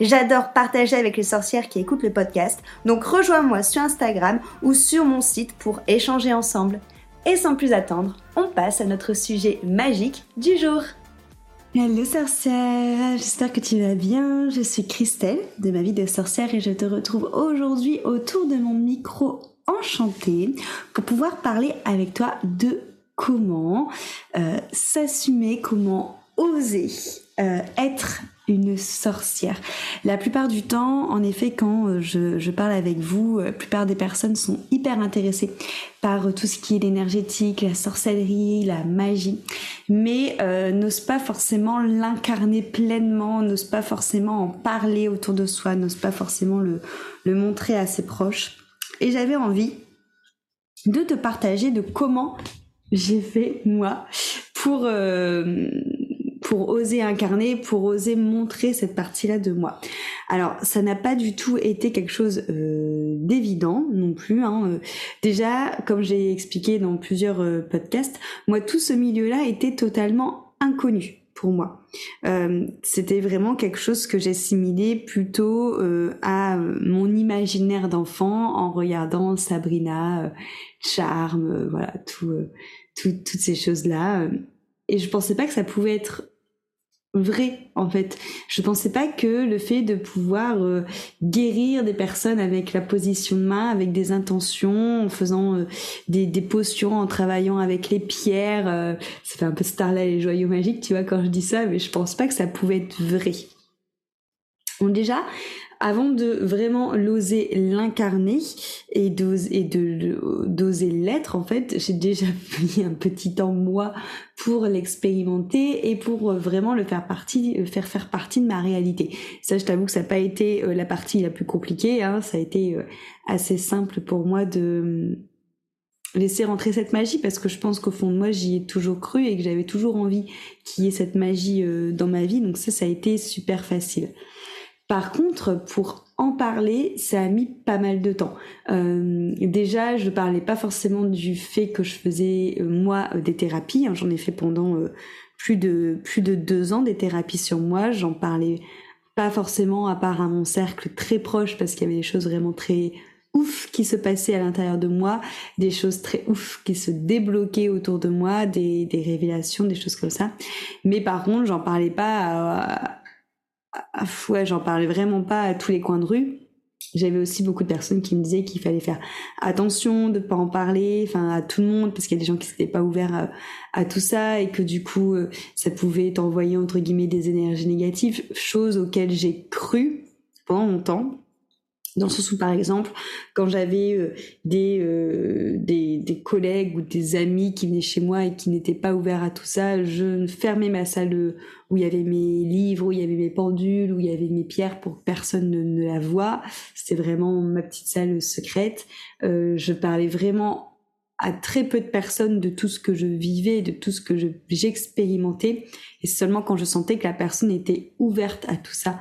J'adore partager avec les sorcières qui écoutent le podcast, donc rejoins-moi sur Instagram ou sur mon site pour échanger ensemble. Et sans plus attendre, on passe à notre sujet magique du jour. Hello sorcière, j'espère que tu vas bien. Je suis Christelle de ma vie de sorcière et je te retrouve aujourd'hui autour de mon micro enchanté pour pouvoir parler avec toi de comment euh, s'assumer, comment oser euh, être une sorcière. La plupart du temps, en effet, quand euh, je, parle avec vous, euh, la plupart des personnes sont hyper intéressées par tout ce qui est l'énergétique, la sorcellerie, la magie, mais n'osent pas forcément l'incarner pleinement, n'osent pas forcément en parler autour de soi, n'osent pas forcément le, le montrer à ses proches. Et j'avais envie de te partager de comment j'ai fait moi pour pour oser incarner, pour oser montrer cette partie-là de moi. Alors, ça n'a pas du tout été quelque chose euh, d'évident non plus. Hein. Euh, déjà, comme j'ai expliqué dans plusieurs euh, podcasts, moi, tout ce milieu-là était totalement inconnu pour moi. C'était vraiment quelque chose que j'assimilais plutôt à mon imaginaire d'enfant en regardant Sabrina, Charme, voilà, tout, toutes ces choses-là. Et je pensais pas que ça pouvait être vrai en fait. Je pensais pas que le fait de pouvoir euh, guérir des personnes avec la position de main, avec des intentions, en faisant euh, des, des potions, en travaillant avec les pierres, euh, ça fait un peu Starlight et joyaux magiques, tu vois quand je dis ça, mais je pense pas que ça pouvait être vrai. Donc déjà, avant de vraiment l'oser l'incarner et d'oser d'oser l'être en fait j'ai déjà pris un petit temps moi pour l'expérimenter et pour euh, vraiment le faire partie euh, faire faire partie de ma réalité. Ça je t'avoue que ça n'a pas été euh, la partie la plus compliquée hein. ça a été assez simple pour moi de laisser rentrer cette magie parce que je pense qu'au fond de moi j'y ai toujours cru et que j'avais toujours envie qu'il y ait cette magie dans ma vie. Donc ça ça a été super facile par contre, pour en parler, ça a mis pas mal de temps. Euh, déjà, je parlais pas forcément du fait que je faisais euh, moi euh, des thérapies. Hein. J'en ai fait pendant plus de plus de deux ans des thérapies sur moi. J'en parlais pas forcément à part à mon cercle très proche parce qu'il y avait des choses vraiment très ouf qui se passaient à l'intérieur de moi, des choses très ouf qui se débloquaient autour de moi, des, des révélations, des choses comme ça. Mais par contre, j'en parlais pas à, ah, ouais, j'en parlais vraiment pas à tous les coins de rue. J'avais aussi beaucoup de personnes qui me disaient qu'il fallait faire attention de pas en parler, enfin à tout le monde, parce qu'il y a des gens qui s'étaient pas ouverts à, tout ça et que du coup euh, ça pouvait t'envoyer entre guillemets des énergies négatives, chose auxquelles j'ai cru pendant longtemps. Dans ce sens par exemple, quand j'avais euh, des, euh, des, des, collègues ou des amis qui venaient chez moi et qui n'étaient pas ouverts à tout ça, je fermais ma salle où il y avait mes livres, où il y avait mes pendules, où il y avait mes pierres pour que personne ne, ne la voie. C'était vraiment ma petite salle secrète. Euh, je parlais vraiment à très peu de personnes de tout ce que je vivais, de tout ce que j'expérimentais. Et seulement quand je sentais que la personne était ouverte à tout ça,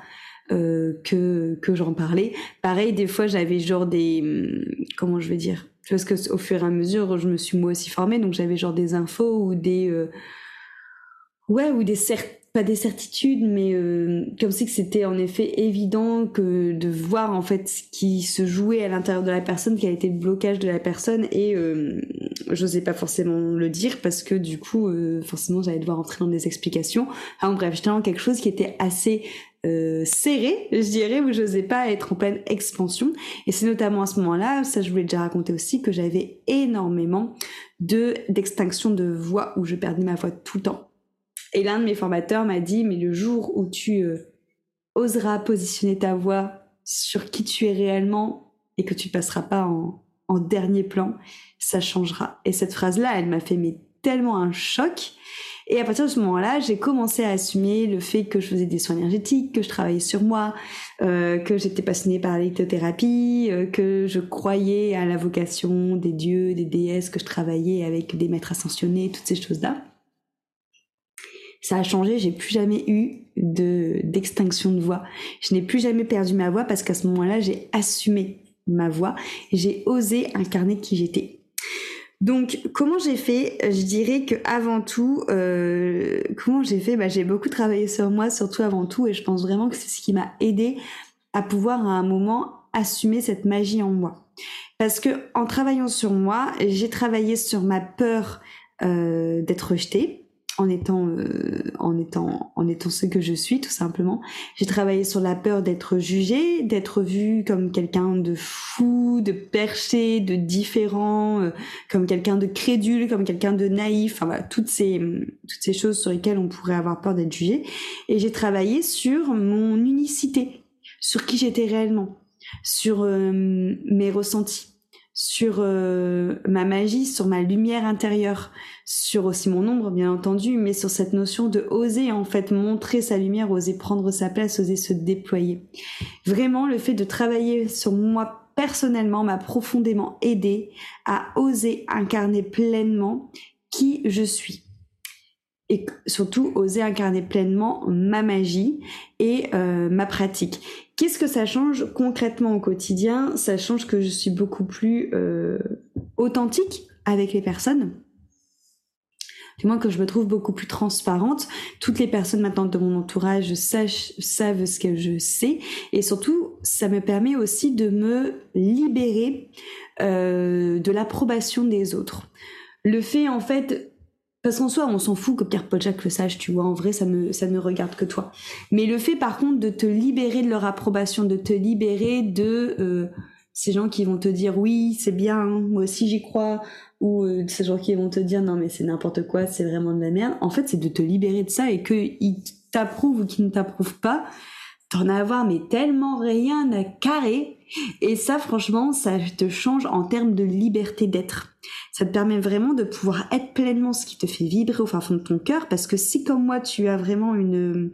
euh, que que j'en parlais. Pareil, des fois j'avais genre des hum, comment je vais dire? Parce que au fur et à mesure je me suis moi aussi formée donc j'avais genre des infos ou des euh, ouais ou des pas des certitudes mais euh, comme si c'était en effet évident que de voir en fait ce qui se jouait à l'intérieur de la personne quel était le blocage de la personne et euh, j'osais pas forcément le dire parce que du coup forcément j'allais devoir entrer dans des explications enfin bref j'étais dans quelque chose qui était assez euh, serrée, je dirais, où je n'osais pas être en pleine expansion. Et c'est notamment à ce moment-là, ça je voulais déjà raconter aussi, que j'avais énormément de d'extinction de voix, où je perdais ma voix tout le temps. Et l'un de mes formateurs m'a dit, mais le jour où tu euh, oseras positionner ta voix sur qui tu es réellement et que tu passeras pas en, en dernier plan, ça changera. Et cette phrase-là, elle m'a fait mais tellement un choc. Et à partir de ce moment-là, j'ai commencé à assumer le fait que je faisais des soins énergétiques, que je travaillais sur moi, euh, que j'étais passionnée par la euh, que je croyais à la vocation des dieux, des déesses, que je travaillais avec des maîtres ascensionnés, toutes ces choses-là. Ça a changé, j'ai plus jamais eu de d'extinction de voix. Je n'ai plus jamais perdu ma voix parce qu'à ce moment-là, j'ai assumé ma voix j'ai osé incarner qui j'étais. Donc, comment j'ai fait Je dirais que avant tout, euh, comment j'ai fait bah, J'ai beaucoup travaillé sur moi, surtout avant tout, et je pense vraiment que c'est ce qui m'a aidé à pouvoir à un moment assumer cette magie en moi. Parce que en travaillant sur moi, j'ai travaillé sur ma peur euh, d'être rejetée, en étant euh, en étant en étant ce que je suis tout simplement. J'ai travaillé sur la peur d'être jugée, d'être vue comme quelqu'un de fou, de perché, de différent, euh, comme quelqu'un de crédule, comme quelqu'un de naïf, enfin voilà, toutes ces toutes ces choses sur lesquelles on pourrait avoir peur d'être jugé et j'ai travaillé sur mon unicité, sur qui j'étais réellement, sur euh, mes ressentis sur euh, ma magie, sur ma lumière intérieure, sur aussi mon ombre bien entendu, mais sur cette notion de oser en fait montrer sa lumière, oser prendre sa place, oser se déployer. Vraiment, le fait de travailler sur moi personnellement m'a profondément aidé à oser incarner pleinement qui je suis et surtout oser incarner pleinement ma magie et euh, ma pratique. Qu'est-ce que ça change concrètement au quotidien? Ça change que je suis beaucoup plus euh, authentique avec les personnes. Du moins que je me trouve beaucoup plus transparente. Toutes les personnes maintenant de mon entourage savent ce que je sais. Et surtout, ça me permet aussi de me libérer euh, de l'approbation des autres. Le fait en fait parce qu'en soi, on s'en fout que Pierre Jacques le sache, tu vois. En vrai, ça me, ne regarde que toi. Mais le fait, par contre, de te libérer de leur approbation, de te libérer de euh, ces gens qui vont te dire oui, c'est bien, moi aussi j'y crois, ou euh, ces gens qui vont te dire non mais c'est n'importe quoi, c'est vraiment de la merde. En fait, c'est de te libérer de ça et qu'ils t'approuvent ou qu'ils ne t'approuvent pas, t'en avoir mais tellement rien à carrer. Et ça, franchement, ça te change en termes de liberté d'être. Ça te permet vraiment de pouvoir être pleinement ce qui te fait vibrer au fin fond de ton cœur, parce que si comme moi tu as vraiment une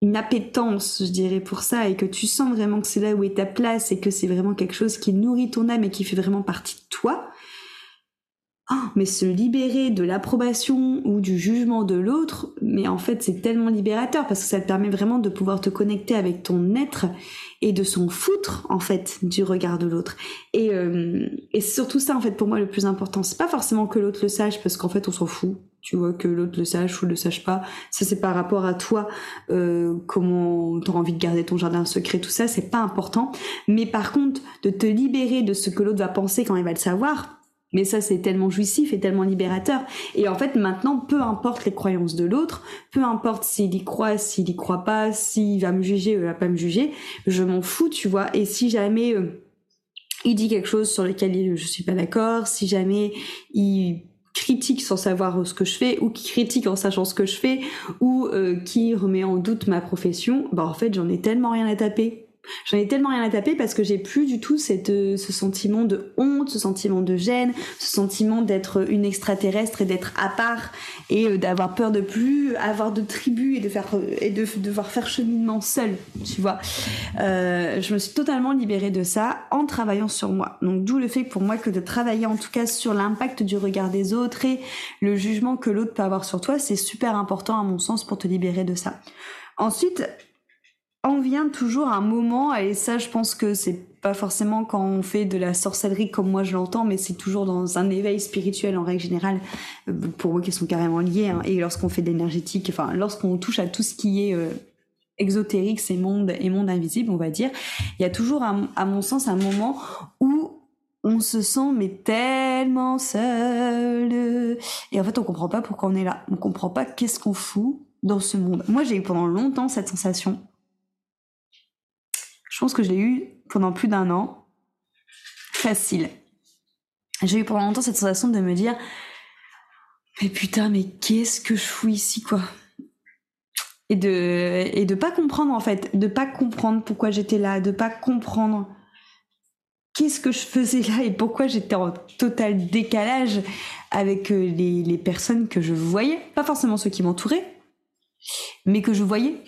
une appétence, je dirais, pour ça, et que tu sens vraiment que c'est là où est ta place, et que c'est vraiment quelque chose qui nourrit ton âme et qui fait vraiment partie de toi, ah, mais se libérer de l'approbation ou du jugement de l'autre, mais en fait c'est tellement libérateur parce que ça te permet vraiment de pouvoir te connecter avec ton être et de s'en foutre en fait du regard de l'autre. Et, euh, et surtout ça en fait pour moi le plus important, c'est pas forcément que l'autre le sache parce qu'en fait on s'en fout. Tu vois que l'autre le sache ou le sache pas, ça c'est par rapport à toi, euh, comment t'as envie de garder ton jardin secret, tout ça c'est pas important. Mais par contre de te libérer de ce que l'autre va penser quand il va le savoir, mais ça, c'est tellement jouissif et tellement libérateur. Et en fait, maintenant, peu importe les croyances de l'autre, peu importe s'il y croit, s'il y croit pas, s'il va me juger ou il va pas me juger, je m'en fous, tu vois. Et si jamais euh, il dit quelque chose sur lequel je suis pas d'accord, si jamais il critique sans savoir ce que je fais ou qui critique en sachant ce que je fais ou euh, qui remet en doute ma profession, bah en fait j'en ai tellement rien à taper J'en ai tellement rien à taper parce que j'ai plus du tout cette, euh, ce sentiment de honte, ce sentiment de gêne, ce sentiment d'être une extraterrestre et d'être à part et euh, d'avoir peur de plus avoir de tribu et de faire euh, et de, devoir faire cheminement seul, tu vois. Euh, je me suis totalement libérée de ça en travaillant sur moi. Donc d'où le fait pour moi que de travailler en tout cas sur l'impact du regard des autres et le jugement que l'autre peut avoir sur toi, c'est super important à mon sens pour te libérer de ça. Ensuite, on vient toujours un moment, et ça je pense que c'est pas forcément quand on fait de la sorcellerie comme moi je l'entends, mais c'est toujours dans un éveil spirituel en règle générale, euh, pour moi qui sont carrément liés, hein. et lorsqu'on fait de l'énergétique, enfin lorsqu'on touche à tout ce qui est euh, exotérique, c'est monde et monde invisible, on va dire, il y a toujours à mon sens un moment où on se sent mais tellement seul et en fait on comprend pas pourquoi on est là, on comprend pas qu'est-ce qu'on fout dans ce monde. Moi j'ai eu pendant longtemps cette sensation Je pense que je l'ai eu pendant plus d'un an. Facile. J'ai eu pendant longtemps cette sensation de me dire mais putain, mais qu'est-ce que je fous ici, quoi? Et de et de pas comprendre en fait, de pas comprendre pourquoi j'étais là, de pas comprendre qu'est-ce que je faisais là et pourquoi j'étais en total décalage avec euh, les, les personnes que je voyais, pas forcément ceux qui m'entouraient, mais que je voyais.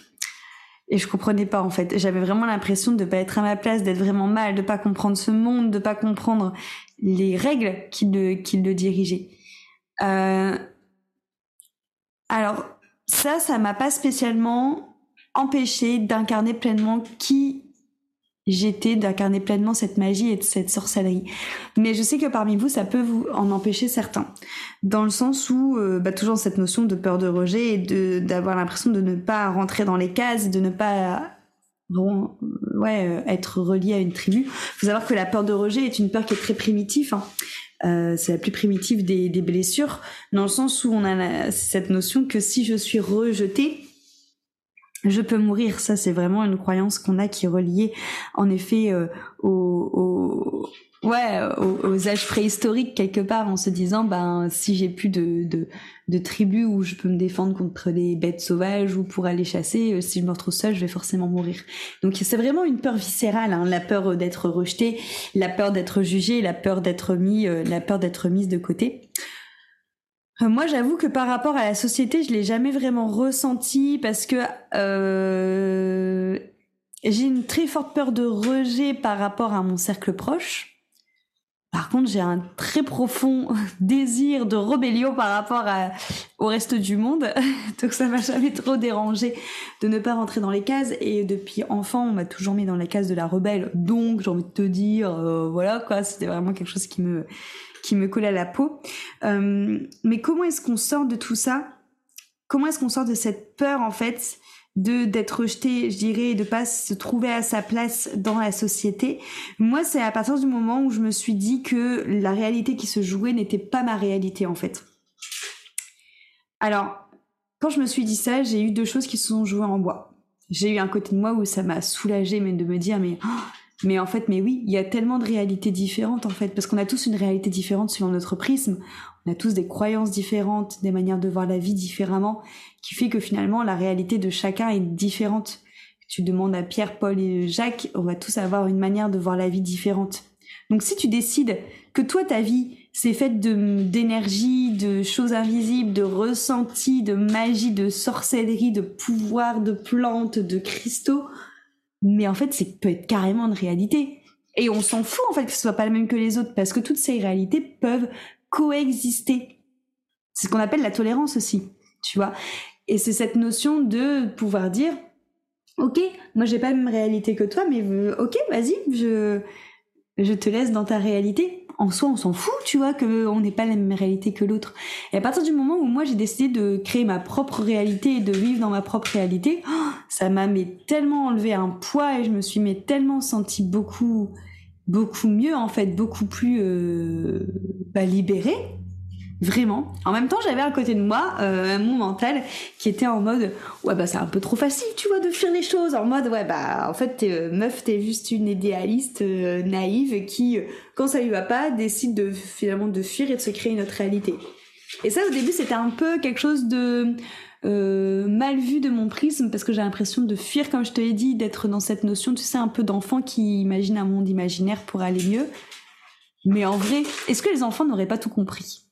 Et je comprenais pas en fait. J'avais vraiment l'impression de pas être à ma place, d'être vraiment mal, de pas comprendre ce monde, de pas comprendre les règles qui le, qui le dirigeaient. Euh... Alors ça, ça m'a pas spécialement empêché d'incarner pleinement qui j'étais, d'incarner pleinement cette magie et cette sorcellerie. Mais je sais que parmi vous, ça peut vous en empêcher certains. Dans le sens où, euh, bah, toujours cette notion de peur de rejet et de, d'avoir l'impression de ne pas rentrer dans les cases, de ne pas ouais, euh, être relié à une tribu. Faut savoir que la peur de rejet est une peur qui est très primitive. Hein. Euh, c'est la plus primitive des, des, blessures, dans le sens où on a cette notion que si je suis rejetée, je peux mourir. Ça, c'est vraiment une croyance qu'on a qui est reliée, en effet, euh, au, ouais, aux, âges préhistoriques quelque part, en se disant, ben, si j'ai plus de, de, de tribus où je peux me défendre contre des bêtes sauvages ou pour aller chasser, euh, si je me retrouve seule, je vais forcément mourir. Donc c'est vraiment une peur viscérale, hein, la peur d'être rejeté, la peur d'être jugé, la peur d'être mis, euh, la peur d'être mise de côté. Euh, moi, j'avoue que par rapport à la société, je l'ai jamais vraiment ressenti parce que euh, j'ai une très forte peur de rejet par rapport à mon cercle proche. Par contre, j'ai un très profond désir de rébellion par rapport au reste du monde. Donc ça m'a jamais trop dérangé de ne pas rentrer dans les cases. Et depuis enfant, on m'a toujours mis dans la case de la rebelle. Donc j'ai envie de te dire, euh, voilà quoi, c'était vraiment quelque chose qui me qui me collait à la peau. Euh, mais comment est-ce qu'on sort de tout ça? Comment est-ce qu'on sort de cette peur en fait de d'être rejeté, je dirais, de pas se trouver à sa place dans la société? Moi, c'est à partir du moment où je me suis dit que la réalité qui se jouait n'était pas ma réalité en fait. Alors, quand je me suis dit ça, j'ai eu deux choses qui se sont jouées en bois. J'ai eu un côté de moi où ça m'a soulagé, mais de me dire, mais oh, mais en fait, mais oui, il y a tellement de réalités différentes en fait, parce qu'on a tous une réalité différente selon notre prisme. On a tous des croyances différentes, des manières de voir la vie différemment, qui fait que finalement la réalité de chacun est différente. Tu demandes à Pierre, Paul et Jacques, on va tous avoir une manière de voir la vie différente. Donc si tu décides que toi ta vie c'est faite de d'énergie, de choses invisibles, de ressentis, de magie, de sorcellerie, de pouvoir, de plantes, de cristaux, mais en fait, c'est peut être carrément une réalité. Et on s'en fout en fait que ce soit pas le même que les autres, parce que toutes ces réalités peuvent coexister. C'est ce qu'on appelle la tolérance aussi, tu vois. Et c'est cette notion de pouvoir dire, ok, moi j'ai pas la même réalité que toi, mais euh, ok, vas-y, je je te laisse dans ta réalité en soi, on s'en fout, tu vois, qu'on n'ait pas la même réalité que l'autre. Et à partir du moment où moi j'ai décidé de créer ma propre réalité et de vivre dans ma propre réalité, oh, ça m'a tellement enlevé un poids et je me suis tellement senti beaucoup, beaucoup mieux en fait, beaucoup plus euh, bah, libérée Vraiment. En même temps, j'avais à côté de moi euh, mon mental qui était en mode ouais bah c'est un peu trop facile, tu vois, de fuir les choses. En mode ouais bah en fait t'es euh, meuf, t'es juste une idéaliste euh, naïve qui quand ça lui va pas décide de finalement de fuir et de se créer une autre réalité. Et ça au début c'était un peu quelque chose de mal vu de mon prisme parce que j'ai l'impression de fuir comme je te l'ai dit, d'être dans cette notion, tu sais, un peu d'enfant qui imagine un monde imaginaire pour aller mieux. Mais en vrai, est-ce que les enfants n'auraient pas tout compris?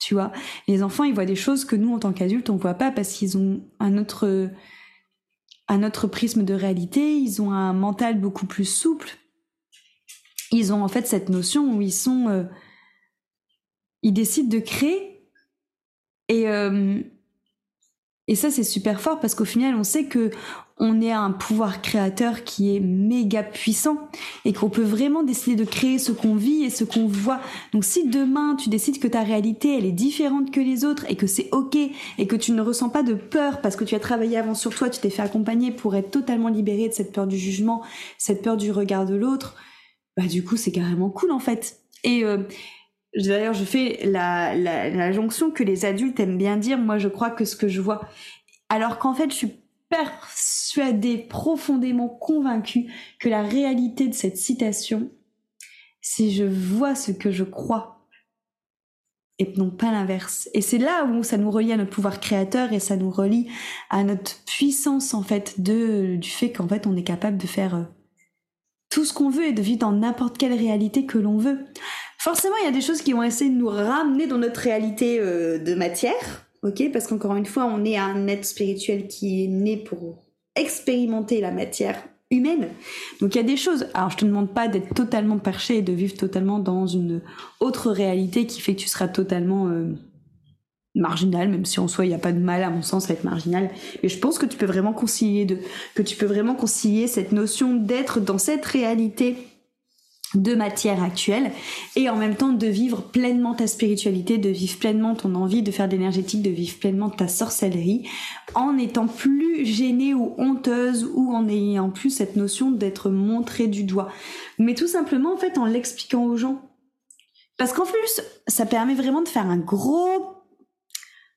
Tu vois. Les enfants, ils voient des choses que nous, en tant qu'adultes, on voit pas parce qu'ils ont un autre, un autre prisme de réalité, ils ont un mental beaucoup plus souple. Ils ont en fait cette notion où ils sont, euh, ils décident de créer et euh, et ça, c'est super fort parce qu'au final, on sait que on est un pouvoir créateur qui est méga puissant et qu'on peut vraiment décider de créer ce qu'on vit et ce qu'on voit. Donc si demain tu décides que ta réalité elle est différente que les autres et que c'est ok et que tu ne ressens pas de peur parce que tu as travaillé avant sur toi, tu t'es fait accompagner pour être totalement libéré de cette peur du jugement, cette peur du regard de l'autre, bah du coup c'est carrément cool en fait. Et euh, D'ailleurs, je fais la, la, la jonction que les adultes aiment bien dire. Moi, je crois que ce que je vois, alors qu'en fait, je suis persuadée, profondément convaincue que la réalité de cette citation, c'est je vois ce que je crois et non pas l'inverse. Et c'est là où ça nous relie à notre pouvoir créateur et ça nous relie à notre puissance en fait de du fait qu'en fait on est capable de faire euh, tout ce qu'on veut et de vivre dans n'importe quelle réalité que l'on veut. Forcément, il y a des choses qui vont essayer de nous ramener dans notre réalité euh, de matière, ok Parce qu'encore une fois, on est un être spirituel qui est né pour expérimenter la matière humaine. Donc il y a des choses. Alors je te demande pas d'être totalement perché et de vivre totalement dans une autre réalité qui fait que tu seras totalement euh, marginal, même si en soi il n'y a pas de mal à mon sens à être marginal. Mais je pense que tu peux vraiment concilier de, que tu peux vraiment concilier cette notion d'être dans cette réalité de matière actuelle et en même temps de vivre pleinement ta spiritualité, de vivre pleinement ton envie de faire d'énergétique, de vivre pleinement ta sorcellerie en étant plus gênée ou honteuse ou en ayant plus cette notion d'être montrée du doigt. Mais tout simplement en fait en l'expliquant aux gens. Parce qu'en plus, ça permet vraiment de faire un gros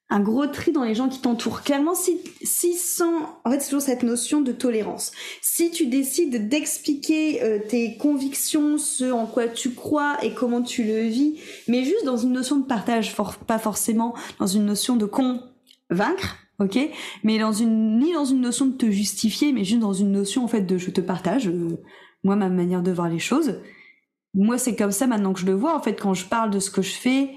un gros tri dans les gens qui t'entourent. Clairement, si, si sans, en fait, c'est toujours cette notion de tolérance. Si tu décides d'expliquer euh, tes convictions, ce en quoi tu crois et comment tu le vis, mais juste dans une notion de partage, pas forcément dans une notion de convaincre, ok Mais dans une, ni dans une notion de te justifier, mais juste dans une notion, en fait, de je te partage, euh, moi, ma manière de voir les choses. Moi, c'est comme ça maintenant que je le vois, en fait, quand je parle de ce que je fais,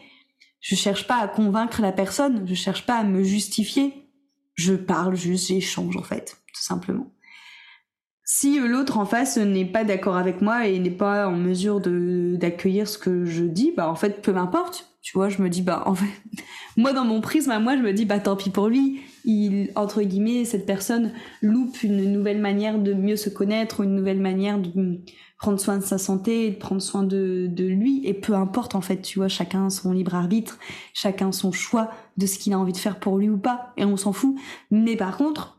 je cherche pas à convaincre la personne, je cherche pas à me justifier. Je parle juste, j'échange en fait, tout simplement. Si l'autre en face n'est pas d'accord avec moi et n'est pas en mesure de d'accueillir ce que je dis, bah en fait peu m'importe. Tu vois, je me dis bah en fait moi dans mon prisme moi, je me dis bah tant pis pour lui. Il entre guillemets cette personne loupe une nouvelle manière de mieux se connaître, une nouvelle manière de prendre soin de sa santé, de prendre soin de, de lui, et peu importe en fait, tu vois, chacun son libre arbitre, chacun son choix de ce qu'il a envie de faire pour lui ou pas, et on s'en fout. Mais par contre,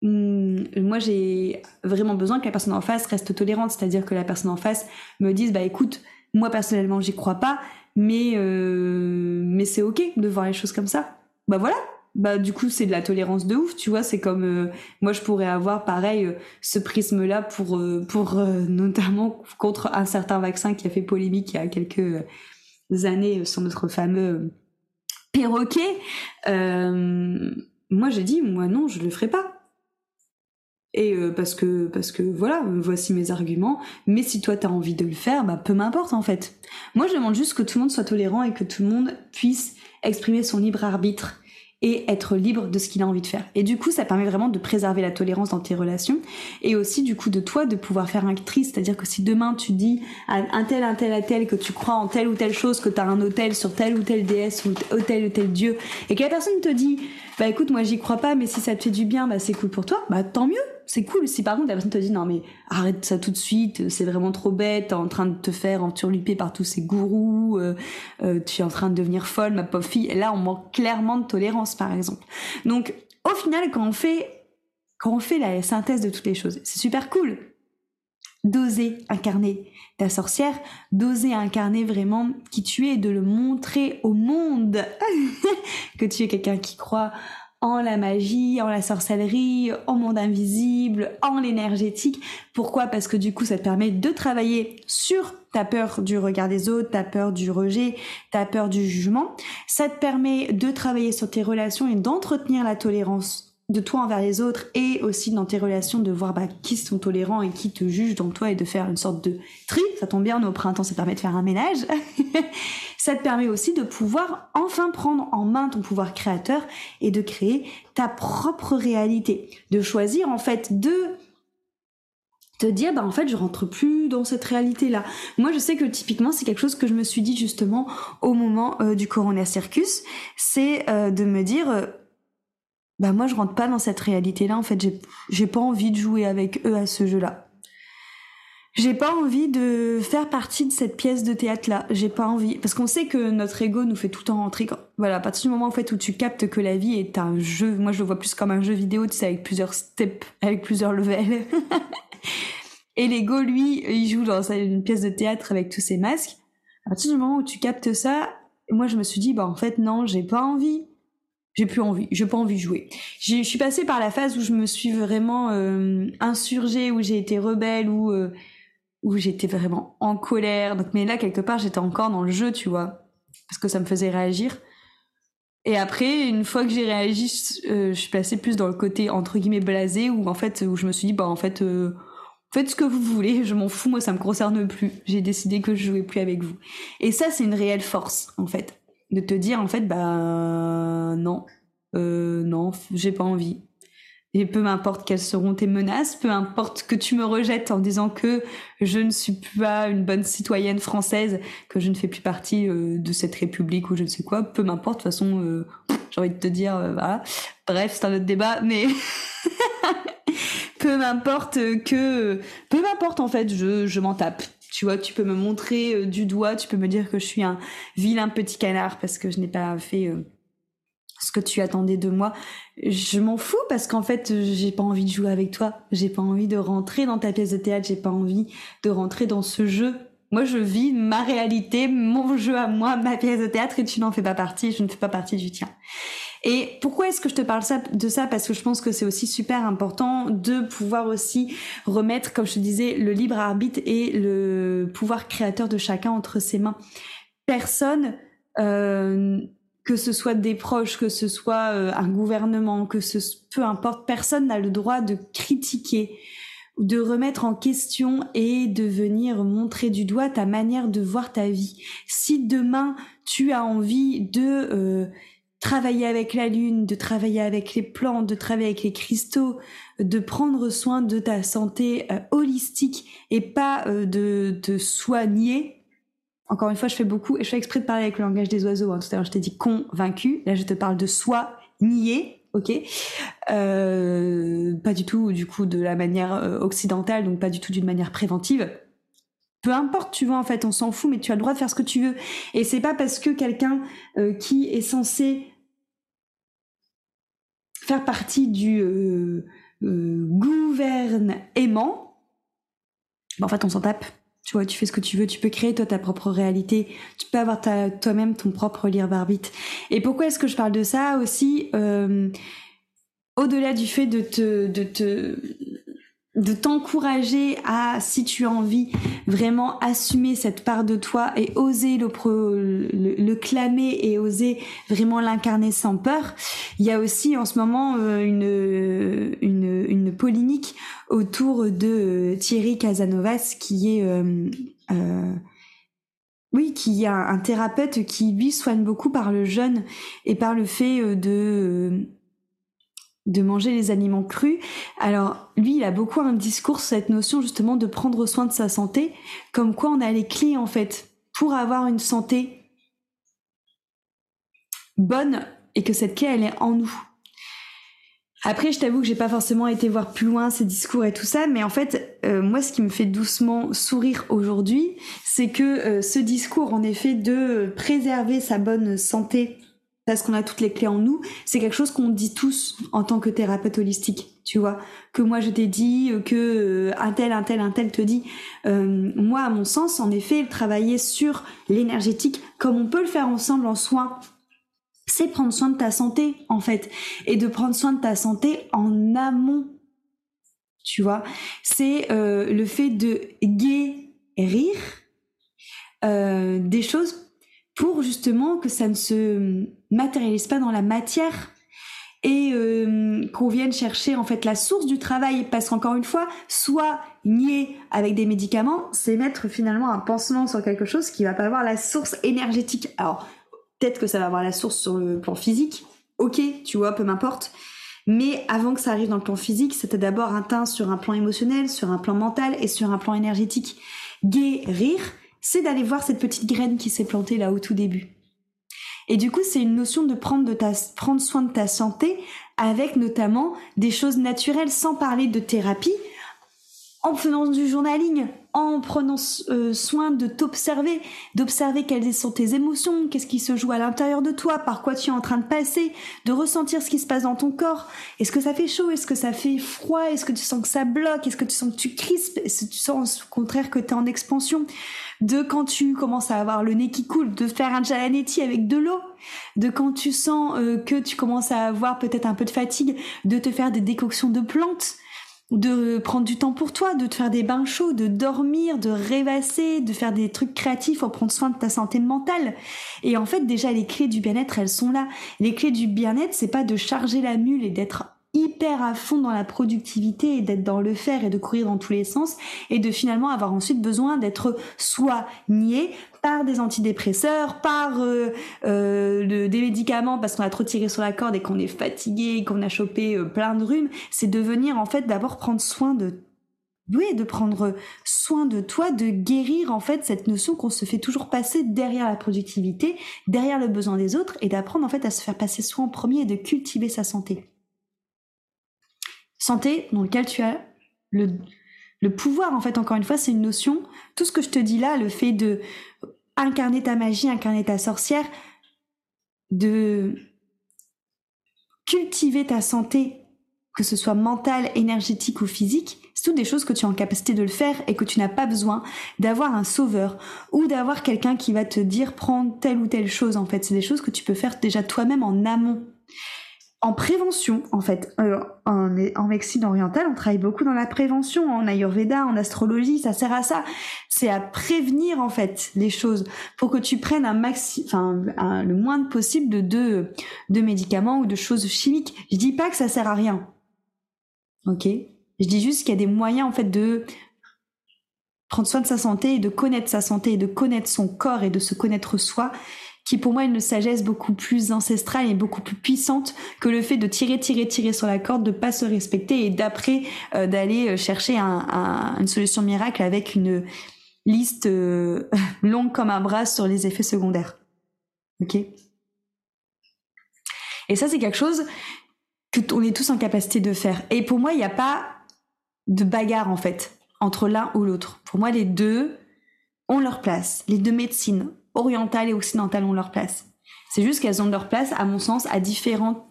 hmm, moi j'ai vraiment besoin que la personne en face reste tolérante, c'est-à-dire que la personne en face me dise, bah écoute, moi personnellement j'y crois pas, mais euh, mais c'est ok de voir les choses comme ça. Bah voilà, bah du coup c'est de la tolérance de ouf tu vois c'est comme euh, moi je pourrais avoir pareil euh, ce prisme là pour euh, pour notamment contre un certain vaccin qui a fait polémique il y a quelques années sur notre fameux perroquet. Moi j'ai dit moi non je le ferai pas. Et parce que parce que voilà voici mes arguments. Mais si toi t'as envie de le faire bah peu m'importe en fait. Moi je demande juste que tout le monde soit tolérant et que tout le monde puisse exprimer son libre arbitre et être libre de ce qu'il a envie de faire. Et du coup, ça permet vraiment de préserver la tolérance dans tes relations et aussi du coup de toi de pouvoir faire un tri, c'est-à-dire que si demain tu dis à un tel, un tel, un tel que tu crois en telle ou telle chose, que tu as un hôtel sur telle ou telle déesse ou tel ou tel dieu et que la personne te dit bah écoute moi j'y crois pas mais si ça te fait du bien bah c'est cool pour toi, bah tant mieux, c'est cool. Si par contre la personne te dit non mais arrête ça tout de suite, c'est vraiment trop bête, t'es en train de te faire enturluper par tous ces gourous, euh, euh, tu es en train de devenir folle, ma pauvre fille. Et là, on manque clairement de tolérance, par exemple. Donc, au final, quand on fait, quand on fait la synthèse de toutes les choses, c'est super cool d'oser incarner ta sorcière, d'oser incarner vraiment qui tu es, de le montrer au monde que tu es quelqu'un qui croit en la magie, en la sorcellerie, au monde invisible, en l'énergétique. Pourquoi? Parce que du coup, ça te permet de travailler sur ta peur du regard des autres, ta peur du rejet, ta peur du jugement. Ça te permet de travailler sur tes relations et d'entretenir la tolérance de toi envers les autres et aussi dans tes relations de voir bah, qui sont tolérants et qui te jugent dans toi et de faire une sorte de tri. Ça tombe bien, au printemps, ça permet de faire un ménage. ça te permet aussi de pouvoir enfin prendre en main ton pouvoir créateur et de créer ta propre réalité. De choisir en fait de te dire bah en fait je rentre plus dans cette réalité là moi je sais que typiquement c'est quelque chose que je me suis dit justement au moment euh, du Corona Circus c'est euh, de me dire euh, bah moi je rentre pas dans cette réalité là en fait. J'ai j'ai pas envie de jouer avec eux à ce jeu là j'ai pas envie de faire partie de cette pièce de théâtre là j'ai pas envie. Parce qu'on sait que notre ego nous fait tout le temps rentrer voilà à partir du moment en fait où tu captes que la vie est un jeu moi je le vois plus comme un jeu vidéo tu sais avec plusieurs steps avec plusieurs levels. Et l'ego lui il joue dans une pièce de théâtre avec tous ses masques. À partir du moment où tu captes ça moi je me suis dit bah en fait non j'ai pas envie j'ai plus envie, j'ai pas envie de jouer. Je suis passée par la phase où je me suis vraiment euh, insurgée, où j'ai été rebelle, où euh, où j'étais vraiment en colère. Donc, mais là quelque part, j'étais encore dans le jeu, tu vois, parce que ça me faisait réagir. Et après, une fois que j'ai réagi, euh, je suis passée plus dans le côté entre guillemets blasé, où en fait, où je me suis dit, bah en fait, euh, faites ce que vous voulez, je m'en fous, moi ça me concerne plus. J'ai décidé que je jouais plus avec vous. Et ça, c'est une réelle force, en fait, de te dire en fait, bah non, euh, non, j'ai pas envie. Et peu importe quelles seront tes menaces, peu importe que tu me rejettes en disant que je ne suis pas une bonne citoyenne française, que je ne fais plus partie euh, de cette république ou je ne sais quoi, peu m'importe, de toute façon, euh, j'ai envie de te dire, euh, voilà. Bref, c'est un autre débat, mais peu m'importe que, peu m'importe en fait, je, je m'en tape. Tu vois, tu peux me montrer du doigt, tu peux me dire que je suis un vilain petit canard parce que je n'ai pas fait ce que tu attendais de moi. Je m'en fous parce qu'en fait, j'ai pas envie de jouer avec toi. J'ai pas envie de rentrer dans ta pièce de théâtre. J'ai pas envie de rentrer dans ce jeu. Moi, je vis ma réalité, mon jeu à moi, ma pièce de théâtre et tu n'en fais pas partie. Je ne fais pas partie du tien. Et pourquoi est-ce que je te parle de ça? Parce que je pense que c'est aussi super important de pouvoir aussi remettre, comme je te disais, le libre arbitre et le pouvoir créateur de chacun entre ses mains. Personne euh, que ce soit des proches, que ce soit euh, un gouvernement, que ce peu importe, personne n'a le droit de critiquer, de remettre en question et de venir montrer du doigt ta manière de voir ta vie. Si demain tu as envie de euh, travailler avec la lune, de travailler avec les plantes, de travailler avec les cristaux, de prendre soin de ta santé euh, holistique et pas de te soigner, encore une fois, je fais beaucoup, et je fais exprès de parler avec le langage des oiseaux. Hein. Tout à l'heure, je t'ai dit convaincu. Là, je te parle de soi nié, ok? Euh, Pas du tout, du coup, de la manière euh, occidentale, donc pas du tout d'une manière préventive. Peu importe, tu vois, en fait, on s'en fout, mais tu as le droit de faire ce que tu veux. Et c'est pas parce que quelqu'un euh, qui est censé faire partie du euh, gouverne aimant, ben, en fait, on s'en tape tu vois, tu fais ce que tu veux, tu peux créer toi ta propre réalité, tu peux avoir toi-même ton propre libre arbitre. Et pourquoi est-ce que je parle de ça aussi euh, Au-delà du fait de te, de te, de t'encourager à, si tu as envie, vraiment assumer cette part de toi et oser le, le, clamer et oser vraiment l'incarner sans peur. Il y a aussi en ce moment euh, une, une, une polémique autour de Thierry Casanovas qui est... Euh, euh, oui, qui a un thérapeute qui lui soigne beaucoup par le jeûne et par le fait de de manger les aliments crus. Alors lui, il a beaucoup un discours sur cette notion justement de prendre soin de sa santé, comme quoi on a les clés en fait pour avoir une santé bonne et que cette clé elle est en nous. Après, je t'avoue que j'ai pas forcément été voir plus loin ces discours et tout ça, mais en fait, euh, moi, ce qui me fait doucement sourire aujourd'hui, c'est que euh, ce discours, en effet, de préserver sa bonne santé parce qu'on a toutes les clés en nous, c'est quelque chose qu'on dit tous en tant que thérapeute holistique, tu vois. Que moi je t'ai dit, que euh, un tel, un tel, un tel te dit. Euh, moi, à mon sens, en effet, travailler sur l'énergétique, comme on peut le faire ensemble en soins, c'est prendre soin de ta santé, en fait. Et de prendre soin de ta santé en amont, tu vois. C'est euh, le fait de guérir des choses pour justement que ça ne se matérialise pas dans la matière et euh, qu'on vienne chercher en fait la source du travail. Parce qu'encore une fois soit nier avec des médicaments c'est mettre finalement un pansement sur quelque chose qui va pas avoir la source énergétique. Alors peut-être que ça va avoir la source sur le plan physique. Ok tu vois peu m'importe. Mais avant que ça arrive dans le plan physique c'était d'abord un teint sur un plan émotionnel sur un plan mental et sur un plan énergétique. Guérir c'est d'aller voir cette petite graine qui s'est plantée là au tout début. Et du coup, c'est une notion de prendre, de ta, prendre soin de ta santé avec notamment des choses naturelles sans parler de thérapie. en faisant du journaling, en prenant euh, soin de t'observer, d'observer quelles sont tes émotions, qu'est-ce qui se joue à l'intérieur de toi, par quoi tu es en train de passer, de ressentir ce qui se passe dans ton corps. Est-ce que ça fait chaud? Est-ce que ça fait froid? Est-ce que tu sens que ça bloque? Est-ce que tu sens que tu crispes? Est-ce que tu sens au contraire que tu es en expansion? De quand tu commences à avoir le nez qui coule, de faire un jalanetti avec de l'eau? De quand tu sens euh, que tu commences à avoir peut-être un peu de fatigue, de te faire des décoctions de plantes, de prendre du temps pour toi, de te faire des bains chauds, de dormir, de rêvasser, de faire des trucs créatifs pour prendre soin de ta santé mentale. Et en fait, déjà, les clés du bien-être, elles sont là. Les clés du bien-être, c'est pas de charger la mule et d'être hyper à fond dans la productivité et d'être dans le faire et de courir dans tous les sens et de finalement avoir ensuite besoin d'être soigné par des antidépresseurs, par euh, euh, des médicaments parce qu'on a trop tiré sur la corde et qu'on est fatigué, qu'on a chopé euh, plein de rhumes, c'est de venir en fait d'abord prendre soin de oui, de prendre soin de toi, de guérir en fait cette notion qu'on se fait toujours passer derrière la productivité, derrière le besoin des autres et d'apprendre en fait à se faire passer soin en premier et de cultiver sa santé. Santé dans lequel tu as le, le pouvoir en fait encore une fois c'est une notion tout ce que je te dis là le fait de incarner ta magie, incarner ta sorcière, de cultiver ta santé, que ce soit mentale, énergétique ou physique, c'est toutes des choses que tu es en capacité de le faire et que tu n'as pas besoin d'avoir un sauveur ou d'avoir quelqu'un qui va te dire prendre telle ou telle chose en fait. C'est des choses que tu peux faire déjà toi-même en amont en prévention, en fait. Euh, en, en, médecine orientale, on travaille beaucoup dans la prévention, en ayurveda, en astrologie, ça sert à ça. C'est à prévenir, en fait, les choses pour que tu prennes un maxi, enfin, le moins possible de, de, de médicaments ou de choses chimiques. Je dis pas que ça sert à rien. Ok? Je dis juste qu'il y a des moyens, en fait, de prendre soin de sa santé et de connaître sa santé et de connaître son corps et de se connaître soi qui pour moi est une sagesse beaucoup plus ancestrale et beaucoup plus puissante que le fait de tirer, tirer, tirer sur la corde, de pas se respecter et d'après euh, d'aller euh, chercher une solution miracle avec une liste euh, longue comme un bras sur les effets secondaires. Ok? Et ça c'est quelque chose que on est tous en capacité de faire. Et pour moi il n'y a pas de bagarre en fait entre l'un ou l'autre. Pour moi les deux ont leur place. Les deux médecines orientales et occidentales ont leur place. C'est juste qu'elles ont leur place, à mon sens, à différents,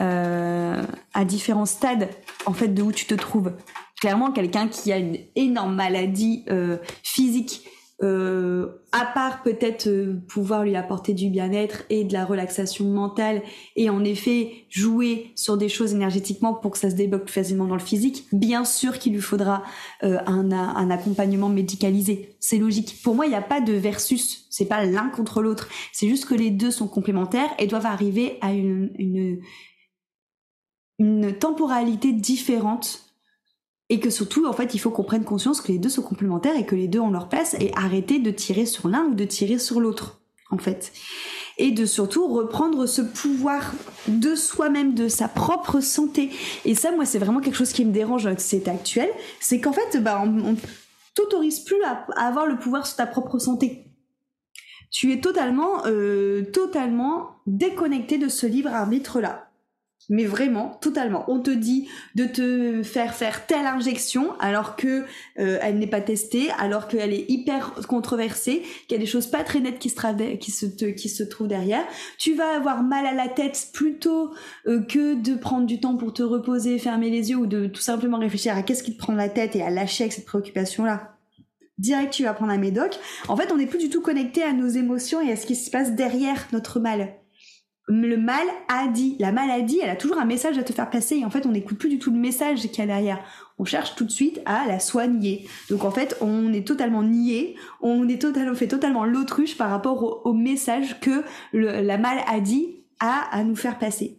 euh, à différents stades en fait de où tu te trouves. Clairement, quelqu'un qui a une énorme maladie euh, physique euh, à part peut-être euh, pouvoir lui apporter du bien-être et de la relaxation mentale et en effet jouer sur des choses énergétiquement pour que ça se débloque plus facilement dans le physique, bien sûr qu'il lui faudra euh, un, un, accompagnement médicalisé. C'est logique. Pour moi, il n'y a pas de versus. C'est pas l'un contre l'autre. C'est juste que les deux sont complémentaires et doivent arriver à une, une, une temporalité différente et que surtout en fait il faut qu'on prenne conscience que les deux sont complémentaires et que les deux ont leur place et arrêter de tirer sur l'un ou de tirer sur l'autre en fait. Et de surtout reprendre ce pouvoir de soi-même de sa propre santé. Et ça moi c'est vraiment quelque chose qui me dérange dans cette actuelle c'est qu'en fait bah on, t'autorise plus à, avoir le pouvoir sur ta propre santé. Tu es totalement euh, totalement déconnecté de ce libre arbitre là mais vraiment, totalement. On te dit de te faire faire telle injection alors que euh, elle n'est pas testée, alors qu'elle est hyper controversée, qu'il y a des choses pas très nettes qui se, qui se, trouvent derrière. Tu vas avoir mal à la tête plutôt euh, que de prendre du temps pour te reposer, fermer les yeux ou de tout simplement réfléchir à qu'est-ce qui te prend la tête et à lâcher avec cette préoccupation-là direct tu vas prendre un médoc. En fait, on n'est plus du tout connecté à nos émotions et à ce qui se passe derrière notre mal le mal a dit. La maladie, elle a toujours un message à te faire passer et en fait, on n'écoute plus du tout le message qu'il y a derrière. On cherche tout de suite à la soigner. Donc en fait, on est totalement nié, on est totalement, fait totalement l'autruche par rapport au, message que la maladie a à nous faire passer.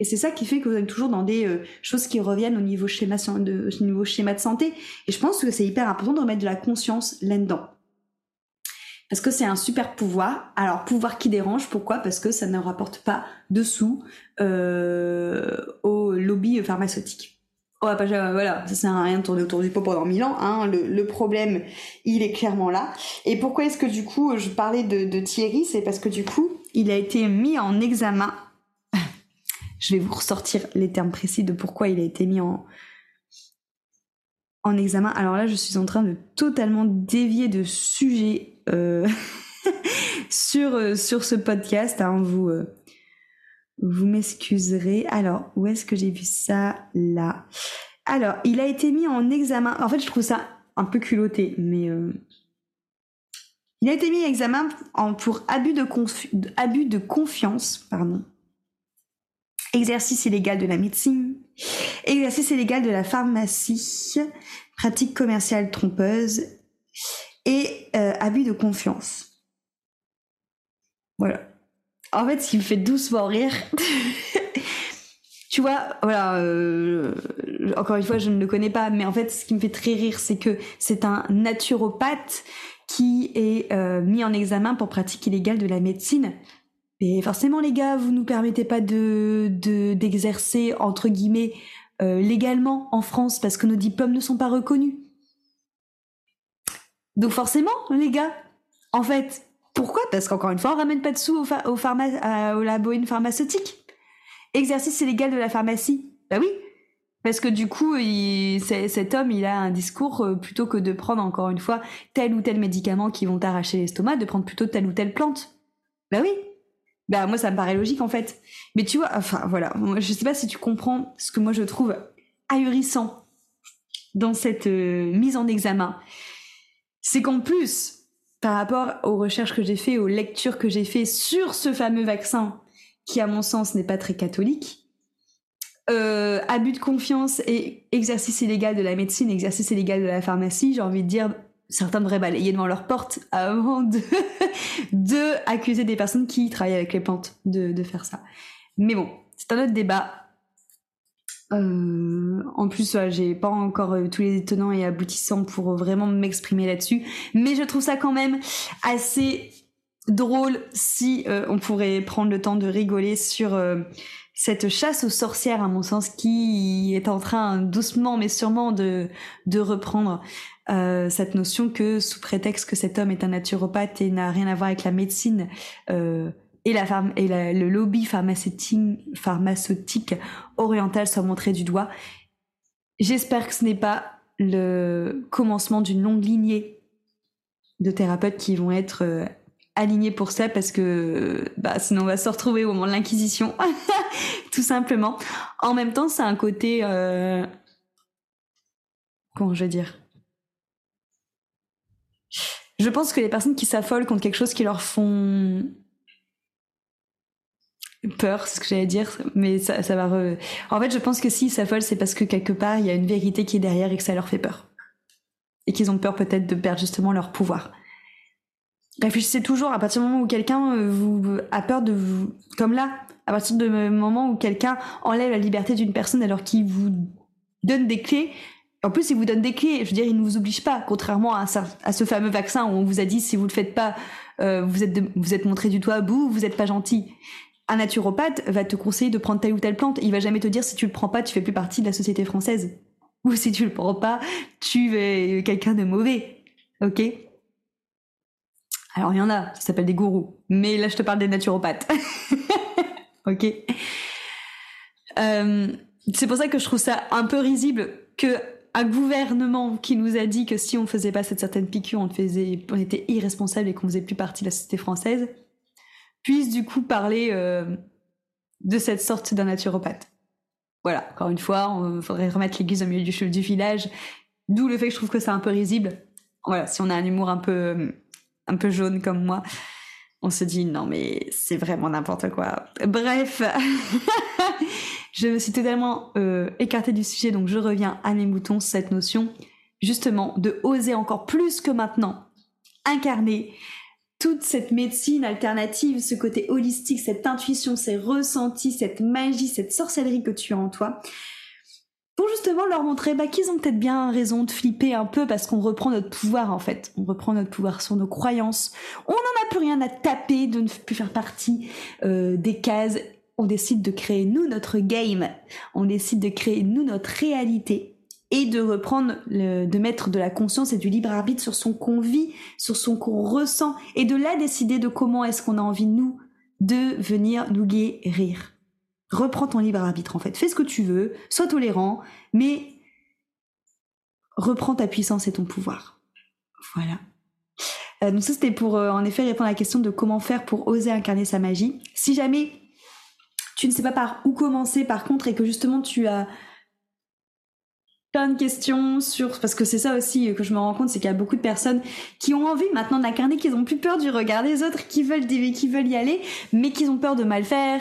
Et c'est ça qui fait que vous êtes toujours dans des euh, choses qui reviennent au niveau schéma de, au niveau schéma de santé. Et je pense que c'est hyper important de remettre de la conscience là-dedans. Parce que c'est un super pouvoir? Alors, pouvoir qui dérange, pourquoi? Parce que ça ne rapporte pas de sous euh, au lobby pharmaceutique. Oh, bah, voilà, ça sert à rien de tourner autour du pot pendant mille ans. Hein. Le, problème, il est clairement là. Et pourquoi est-ce que du coup, je parlais de, Thierry? C'est parce que du coup, il a été mis en examen. je vais vous ressortir les termes précis de pourquoi il a été mis en, en examen. Alors là, je suis en train de totalement dévier de sujet euh, sur, euh, sur ce podcast. Hein, vous, euh, vous m'excuserez. Alors, où est-ce que j'ai vu ça? Là. Alors, il a été mis en examen. En fait, je trouve ça un peu culotté, mais il a été mis en examen pour abus de, abus de confiance, pardon. Exercice illégal de la médecine, exercice illégal de la pharmacie, pratique commerciale trompeuse et abus de confiance. Voilà. En fait, ce qui me fait doucement rire, tu vois, voilà, euh, encore une fois, je ne le connais pas, mais en fait, ce qui me fait très rire, c'est que c'est un naturopathe qui est euh, mis en examen pour pratique illégale de la médecine. Et forcément, les gars, vous nous permettez pas de d'exercer entre guillemets euh, légalement en France parce que nos diplômes ne sont pas reconnus. Donc forcément, les gars, en fait, pourquoi? Parce qu'encore une fois, on ramène pas de sous au, au, pharma au labo pharmaceutique. Exercice illégal de la pharmacie. Bah oui. Parce que du coup, cet homme, il a un discours euh, plutôt que de prendre encore une fois tel ou tel médicament qui vont t'arracher l'estomac, de prendre plutôt telle ou telle plante. Bah oui. Bah moi, ça me paraît logique en fait. Mais tu vois, enfin voilà, je sais pas si tu comprends ce que moi je trouve ahurissant dans cette euh, mise en examen. C'est qu'en plus, par rapport aux recherches que j'ai fait, aux lectures que j'ai fait sur ce fameux vaccin, qui à mon sens n'est pas très catholique, euh, abus de confiance et exercice illégal de la médecine, exercice illégal de la pharmacie, j'ai envie de dire, certains devraient balayer devant leur porte avant de, de accuser des personnes qui travaillent avec les plantes de, de faire ça. Mais bon, c'est un autre débat. Euh, en plus, j'ai pas encore euh, tous les tenants et aboutissants pour vraiment m'exprimer là-dessus, mais je trouve ça quand même assez drôle si euh, on pourrait prendre le temps de rigoler sur cette chasse aux sorcières, à mon sens, qui est en train doucement mais sûrement de reprendre cette notion que sous prétexte que cet homme est un naturopathe et n'a rien à voir avec la médecine, et, la et le lobby pharmaceutique, pharmaceutique oriental soit montré du doigt. J'espère que ce n'est pas le commencement d'une longue lignée de thérapeutes qui vont être euh, alignés pour ça parce que bah, sinon on va se retrouver au moment de l'inquisition tout simplement en même temps c'est un côté euh... comment je veux dire? Je pense que les personnes qui s'affolent contre quelque chose qui leur font peur, ce que j'allais dire, mais ça, ça va. En fait, je pense que si s'affolent, c'est parce que quelque part il y a une vérité qui est derrière et que ça leur fait peur, et qu'ils ont peur peut-être de perdre justement leur pouvoir. Réfléchissez toujours à partir du moment où quelqu'un euh, vous a peur de vous, comme là, à partir du moment où quelqu'un enlève la liberté d'une personne alors qu'il vous donne des clés. En plus, il vous donne des clés. Je veux dire, il ne vous oblige pas, contrairement à, à ce fameux vaccin où on vous a dit si vous le faites pas, euh, vous êtes vous êtes montré du doigt à bout, vous n'êtes pas gentil un naturopathe va te conseiller de prendre telle ou telle plante. Il va jamais te dire si tu le prends pas, tu fais plus partie de la société française. Ou si tu le prends pas, tu es quelqu'un de mauvais. Ok? Alors il y en a, ça s'appelle des gourous. Mais là je te parle des naturopathes. ok? Euh, C'est pour ça que je trouve ça un peu risible que un gouvernement qui nous a dit que si on faisait pas cette certaine piqûre, on, on était irresponsable et qu'on faisait plus partie de la société française puisse du coup parler euh, de cette sorte d'un naturopathe. Voilà, encore une fois, il faudrait remettre l'église au milieu du, du village, d'où le fait que je trouve que c'est un peu risible. Voilà, si on a un humour un peu, un peu jaune comme moi, on se dit non mais c'est vraiment n'importe quoi. Bref, je me suis totalement euh, écartée du sujet, donc je reviens à mes moutons, cette notion justement de oser encore plus que maintenant incarner toute cette médecine alternative, ce côté holistique, cette intuition, ces ressentis, cette magie, cette sorcellerie que tu as en toi, pour justement leur montrer bah, qu'ils ont peut-être bien raison de flipper un peu parce qu'on reprend notre pouvoir en fait. On reprend notre pouvoir sur nos croyances. On n'en a plus rien à taper de ne plus faire partie euh, des cases. On décide de créer nous notre game. On décide de créer nous notre réalité et de reprendre, de mettre de la conscience et du libre arbitre sur son qu'on vit, sur son qu'on ressent, et de là décider de comment est-ce qu'on a envie, nous, de venir nous guérir. Reprends ton libre arbitre, en fait. Fais ce que tu veux, sois tolérant, mais reprends ta puissance et ton pouvoir. Voilà. Euh, donc ça c'était pour euh, en effet répondre à la question de comment faire pour oser incarner sa magie. Si jamais tu ne sais pas par où commencer par contre et que justement tu as plein de questions sur parce que c'est ça aussi que je me rends compte c'est qu'il y a beaucoup de personnes qui ont envie maintenant d'incarner qui ont plus peur du regard des autres qui veulent veulent y aller mais qui ont peur de mal faire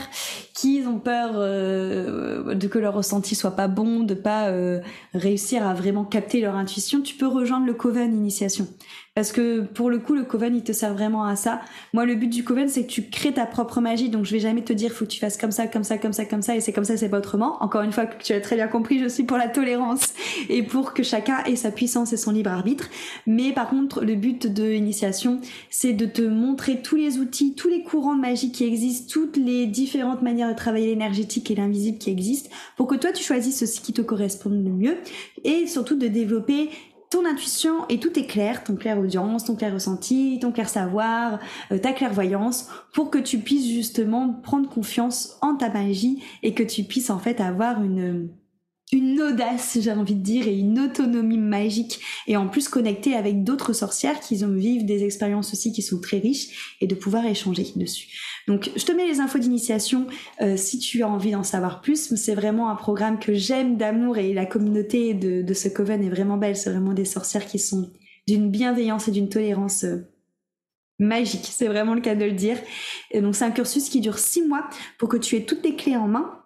qui ont peur euh, de que leur ressenti soit pas bon de pas euh, réussir à vraiment capter leur intuition. Tu peux rejoindre le Coven initiation parce que pour le coup, le Coven, il te sert vraiment à ça. Moi, le but du Coven, c'est que tu crées ta propre magie. Donc, je vais jamais te dire, faut que tu fasses comme ça, comme ça, comme ça, comme ça, et c'est comme ça, c'est pas autrement. Encore une fois, tu as très bien compris, je suis pour la tolérance et pour que chacun ait sa puissance et son libre arbitre. Mais par contre, le but de l'initiation, c'est de te montrer tous les outils, tous les courants de magie qui existent, toutes les différentes manières de travailler l'énergétique et l'invisible qui existent, pour que toi, tu choisisses ce qui te correspond le mieux, et surtout de développer ton intuition et tout est clair, ton clair audience, ton clair ressenti, ton clair savoir, euh, ta clairvoyance, pour que tu puisses justement prendre confiance en ta magie et que tu puisses en fait avoir une une audace, j'ai envie de dire, et une autonomie magique, et en plus connecter avec d'autres sorcières qui vivent des expériences aussi qui sont très riches, et de pouvoir échanger dessus. Donc, je te mets les infos d'initiation euh, si tu as envie d'en savoir plus. C'est vraiment un programme que j'aime d'amour, et la communauté de, ce coven est vraiment belle. C'est vraiment des sorcières qui sont d'une bienveillance et d'une tolérance euh, magique. C'est vraiment le cas de le dire. Donc, c'est un cursus qui dure six mois pour que tu aies toutes les clés en main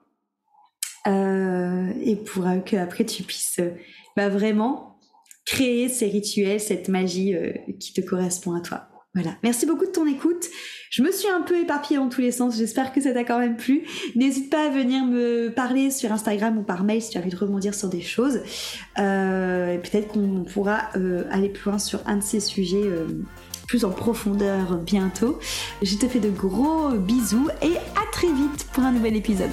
euh, et pour que après tu puisses bah, vraiment créer ces rituels, cette magie qui te correspond à toi. Voilà. Merci beaucoup de ton écoute. Je me suis un peu éparpillée en tous les sens. J'espère que ça t'a quand même plu. N'hésite pas à venir me parler sur Instagram ou par mail si tu as envie de rebondir sur des choses. Euh, Peut-être qu'on pourra aller plus loin sur un de ces sujets plus en profondeur bientôt. Je te fais de gros bisous et à très vite pour un nouvel épisode.